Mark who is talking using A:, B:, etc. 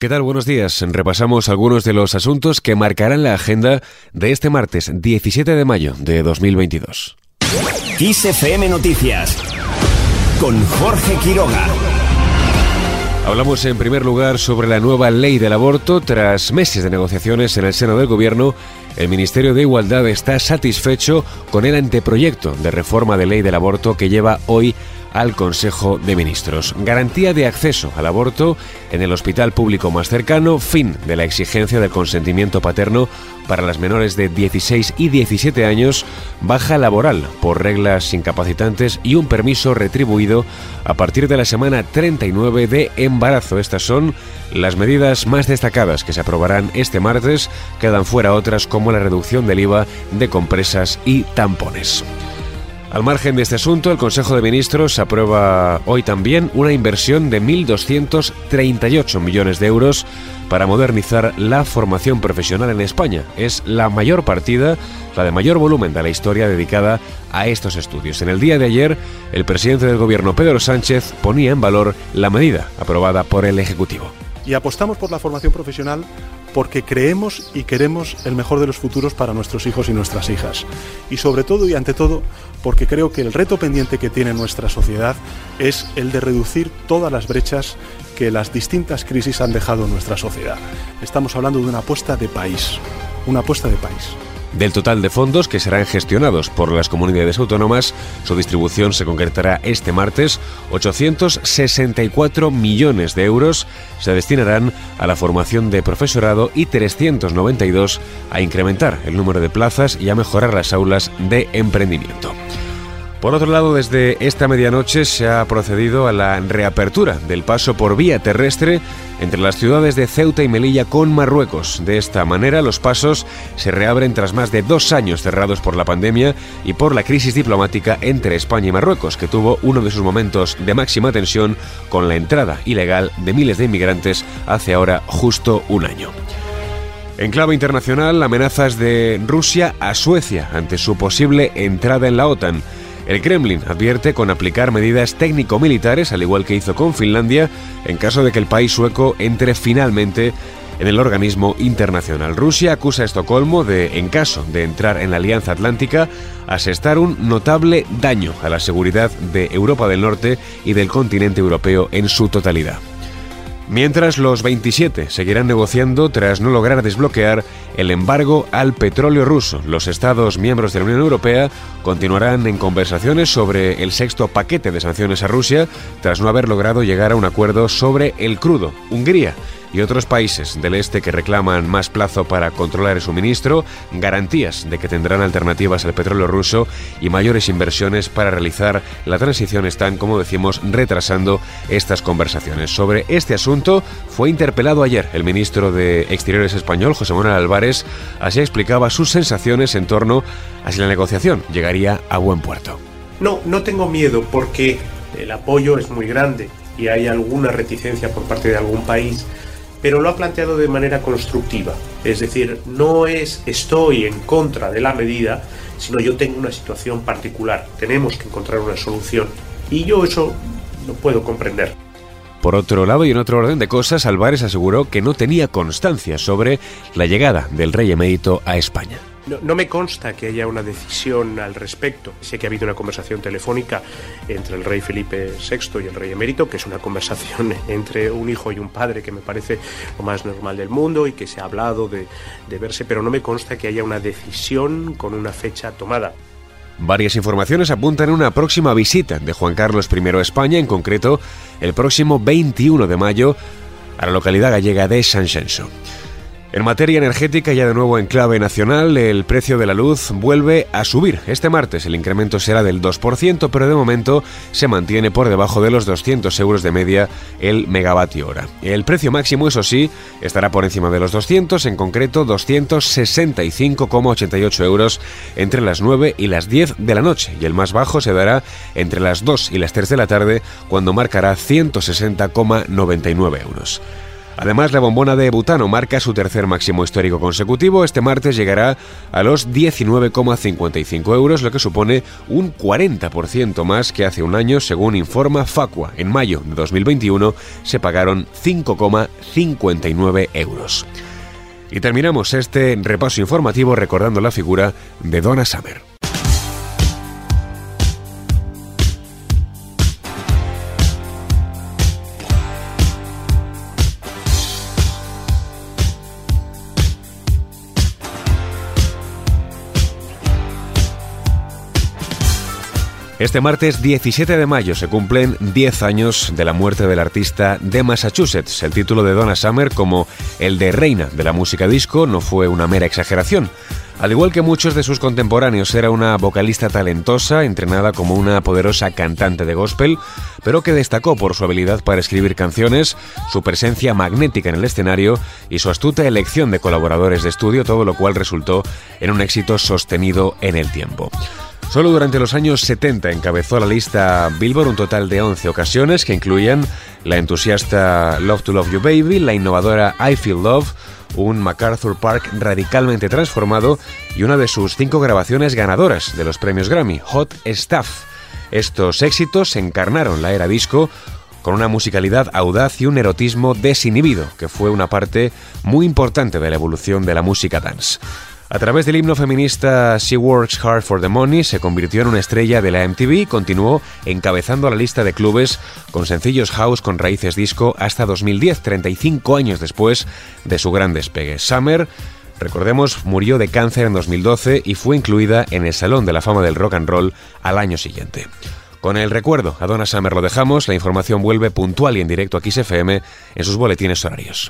A: ¿Qué tal? Buenos días. Repasamos algunos de los asuntos que marcarán la agenda de este martes 17 de mayo de 2022.
B: XFM Noticias con Jorge Quiroga.
A: Hablamos en primer lugar sobre la nueva ley del aborto. Tras meses de negociaciones en el seno del Gobierno, el Ministerio de Igualdad está satisfecho con el anteproyecto de reforma de ley del aborto que lleva hoy al Consejo de Ministros. Garantía de acceso al aborto en el hospital público más cercano, fin de la exigencia del consentimiento paterno para las menores de 16 y 17 años, baja laboral por reglas incapacitantes y un permiso retribuido a partir de la semana 39 de embarazo. Estas son las medidas más destacadas que se aprobarán este martes. Quedan fuera otras como la reducción del IVA de compresas y tampones. Al margen de este asunto, el Consejo de Ministros aprueba hoy también una inversión de 1.238 millones de euros para modernizar la formación profesional en España. Es la mayor partida, la de mayor volumen de la historia dedicada a estos estudios. En el día de ayer, el presidente del Gobierno, Pedro Sánchez, ponía en valor la medida aprobada por el Ejecutivo.
C: Y apostamos por la formación profesional porque creemos y queremos el mejor de los futuros para nuestros hijos y nuestras hijas. Y sobre todo y ante todo porque creo que el reto pendiente que tiene nuestra sociedad es el de reducir todas las brechas que las distintas crisis han dejado en nuestra sociedad. Estamos hablando de una apuesta de país, una apuesta de país.
A: Del total de fondos que serán gestionados por las comunidades autónomas, su distribución se concretará este martes. 864 millones de euros se destinarán a la formación de profesorado y 392 a incrementar el número de plazas y a mejorar las aulas de emprendimiento. Por otro lado, desde esta medianoche se ha procedido a la reapertura del paso por vía terrestre entre las ciudades de Ceuta y Melilla con Marruecos. De esta manera, los pasos se reabren tras más de dos años cerrados por la pandemia y por la crisis diplomática entre España y Marruecos, que tuvo uno de sus momentos de máxima tensión con la entrada ilegal de miles de inmigrantes hace ahora justo un año. En clave internacional, amenazas de Rusia a Suecia ante su posible entrada en la OTAN. El Kremlin advierte con aplicar medidas técnico-militares, al igual que hizo con Finlandia, en caso de que el país sueco entre finalmente en el organismo internacional. Rusia acusa a Estocolmo de, en caso de entrar en la Alianza Atlántica, asestar un notable daño a la seguridad de Europa del Norte y del continente europeo en su totalidad. Mientras los 27 seguirán negociando tras no lograr desbloquear el embargo al petróleo ruso. Los Estados miembros de la Unión Europea continuarán en conversaciones sobre el sexto paquete de sanciones a Rusia tras no haber logrado llegar a un acuerdo sobre el crudo. Hungría y otros países del este que reclaman más plazo para controlar el suministro, garantías de que tendrán alternativas al petróleo ruso y mayores inversiones para realizar la transición están, como decimos, retrasando estas conversaciones. Sobre este asunto fue interpelado ayer el ministro de Exteriores español, José Manuel Álvarez, así explicaba sus sensaciones en torno a si la negociación llegaría a buen puerto.
D: No, no tengo miedo porque el apoyo es muy grande y hay alguna reticencia por parte de algún país pero lo ha planteado de manera constructiva. Es decir, no es estoy en contra de la medida, sino yo tengo una situación particular, tenemos que encontrar una solución. Y yo eso no puedo comprender.
A: Por otro lado, y en otro orden de cosas, Álvarez aseguró que no tenía constancia sobre la llegada del rey emérito a España.
D: No, me consta que haya una decisión al respecto. Sé que ha habido una conversación telefónica entre el rey Felipe VI y el rey emérito, que es una conversación entre un hijo y un padre que me parece lo más normal del mundo y que se ha hablado de, verse, pero no me consta que haya una decisión con una fecha tomada.
A: Varias informaciones apuntan a una próxima visita de Juan Carlos I a España, en concreto el próximo 21 de mayo a la localidad gallega de San Xenxo. En materia energética, ya de nuevo en clave nacional, el precio de la luz vuelve a subir. Este martes el incremento será del 2%, pero de momento se mantiene por debajo de los 200 euros de media el megavatio hora. El precio máximo, eso sí, estará por encima de los 200, en concreto 265,88 euros entre las 9 y las 10 de la noche, y el más bajo se dará entre las 2 y las 3 de la tarde, cuando marcará 160,99 euros. Además, la bombona de butano marca su tercer máximo histórico consecutivo. Este martes llegará a los 19,55 euros, lo que supone un 40% más que hace un año, según informa Facua. En mayo de 2021 se pagaron 5,59 euros. Y terminamos este repaso informativo recordando la figura de Donna Summer. Este martes 17 de mayo se cumplen 10 años de la muerte del artista de Massachusetts. El título de Donna Summer como el de reina de la música disco no fue una mera exageración. Al igual que muchos de sus contemporáneos, era una vocalista talentosa, entrenada como una poderosa cantante de gospel, pero que destacó por su habilidad para escribir canciones, su presencia magnética en el escenario y su astuta elección de colaboradores de estudio, todo lo cual resultó en un éxito sostenido en el tiempo. Solo durante los años 70 encabezó la lista Billboard un total de 11 ocasiones que incluían la entusiasta Love to Love You Baby, la innovadora I Feel Love, un MacArthur Park radicalmente transformado y una de sus cinco grabaciones ganadoras de los premios Grammy, Hot Stuff. Estos éxitos encarnaron la era disco con una musicalidad audaz y un erotismo desinhibido, que fue una parte muy importante de la evolución de la música dance. A través del himno feminista She Works Hard for the Money se convirtió en una estrella de la MTV y continuó encabezando la lista de clubes con sencillos house con raíces disco hasta 2010, 35 años después de su gran despegue. Summer Recordemos, murió de cáncer en 2012 y fue incluida en el Salón de la Fama del Rock and Roll al año siguiente. Con el recuerdo a Donna Summer lo dejamos, la información vuelve puntual y en directo a XFM en sus boletines horarios.